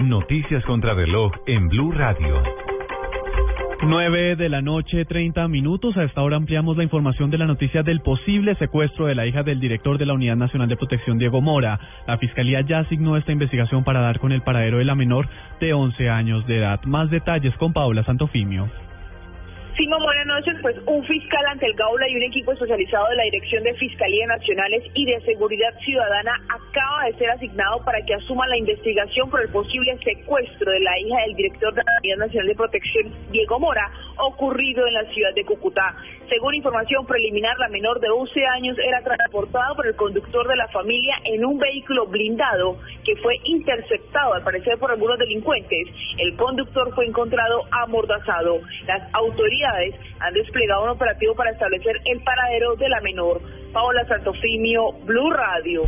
Noticias contra reloj en Blue Radio. 9 de la noche, 30 minutos. A esta hora ampliamos la información de la noticia del posible secuestro de la hija del director de la Unidad Nacional de Protección, Diego Mora. La Fiscalía ya asignó esta investigación para dar con el paradero de la menor de 11 años de edad. Más detalles con Paula Santofimio. Simo, buenas noches. Pues un fiscal ante el Gaula y un equipo especializado de la Dirección de Fiscalía Nacionales y de Seguridad Ciudadana acaba de ser asignado para que asuma la investigación por el posible secuestro de la hija del director de la Nacional de Protección, Diego Mora, ocurrido en la ciudad de Cúcuta. Según información preliminar, la menor de 11 años era transportada por el conductor de la familia en un vehículo blindado que fue interceptado, al parecer, por algunos delincuentes. El conductor fue encontrado amordazado. Las autoridades han desplegado un operativo para establecer el paradero de la menor. Paola Santofimio, Blue Radio.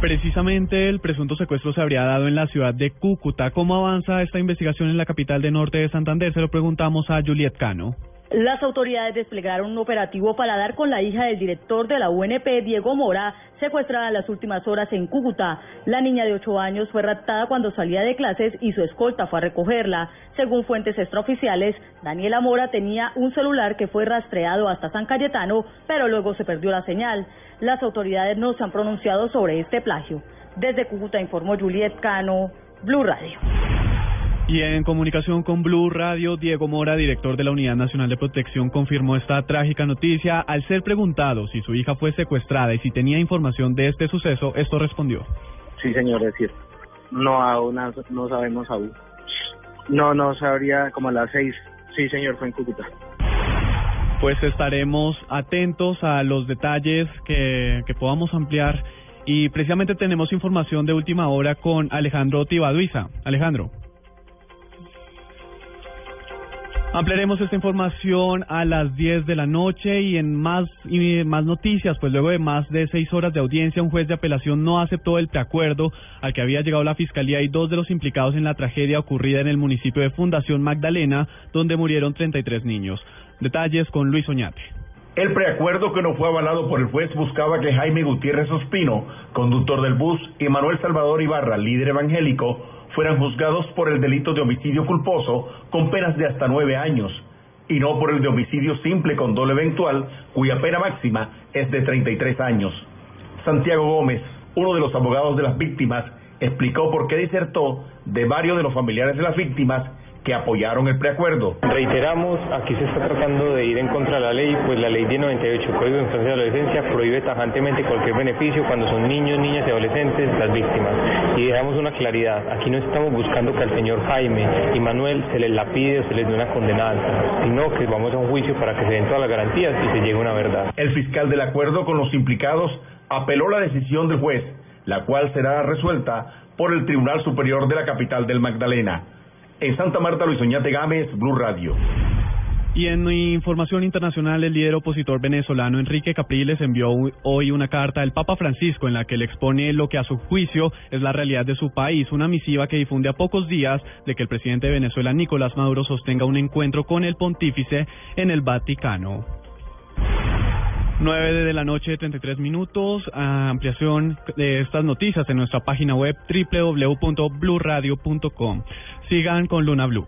Precisamente el presunto secuestro se habría dado en la ciudad de Cúcuta. ¿Cómo avanza esta investigación en la capital de Norte de Santander? Se lo preguntamos a Juliet Cano. Las autoridades desplegaron un operativo para dar con la hija del director de la UNP, Diego Mora, secuestrada en las últimas horas en Cúcuta. La niña de ocho años fue raptada cuando salía de clases y su escolta fue a recogerla. Según fuentes extraoficiales, Daniela Mora tenía un celular que fue rastreado hasta San Cayetano, pero luego se perdió la señal. Las autoridades no se han pronunciado sobre este plagio. Desde Cúcuta informó Juliet Cano, Blue Radio. Y en comunicación con Blue Radio, Diego Mora, director de la Unidad Nacional de Protección, confirmó esta trágica noticia. Al ser preguntado si su hija fue secuestrada y si tenía información de este suceso, esto respondió. Sí, señor, es cierto. No, aún no sabemos aún. No, no sabría como a las seis. Sí, señor, fue en Cúcuta. Pues estaremos atentos a los detalles que, que podamos ampliar y precisamente tenemos información de última hora con Alejandro Tibaduiza. Alejandro. Ampliaremos esta información a las 10 de la noche y en más y más noticias, pues luego de más de seis horas de audiencia, un juez de apelación no aceptó el preacuerdo al que había llegado la fiscalía y dos de los implicados en la tragedia ocurrida en el municipio de Fundación Magdalena, donde murieron 33 niños. Detalles con Luis Oñate. El preacuerdo que no fue avalado por el juez buscaba que Jaime Gutiérrez Ospino, conductor del bus, y Manuel Salvador Ibarra, líder evangélico, fueran juzgados por el delito de homicidio culposo con penas de hasta nueve años y no por el de homicidio simple con dolo eventual, cuya pena máxima es de 33 años. Santiago Gómez, uno de los abogados de las víctimas, explicó por qué disertó de varios de los familiares de las víctimas que apoyaron el preacuerdo. Reiteramos, aquí se está tratando de ir en contra de la ley, pues la ley 1098, Código de Infancia y Adolescencia, prohíbe tajantemente cualquier beneficio cuando son niños, niñas y adolescentes las víctimas. Y dejamos una claridad, aquí no estamos buscando que al señor Jaime y Manuel se les la pide o se les dé una condenanza, sino que vamos a un juicio para que se den todas las garantías y se llegue a una verdad. El fiscal del acuerdo con los implicados apeló la decisión del juez, la cual será resuelta por el Tribunal Superior de la capital del Magdalena. En Santa Marta, Luis Oñate Gámez, Blue Radio. Y en información internacional, el líder opositor venezolano Enrique Capriles envió hoy una carta al Papa Francisco en la que le expone lo que a su juicio es la realidad de su país, una misiva que difunde a pocos días de que el presidente de Venezuela, Nicolás Maduro, sostenga un encuentro con el pontífice en el Vaticano. 9 de la noche, 33 minutos. Ampliación de estas noticias en nuestra página web www.bluradio.com. Sigan con Luna Blue.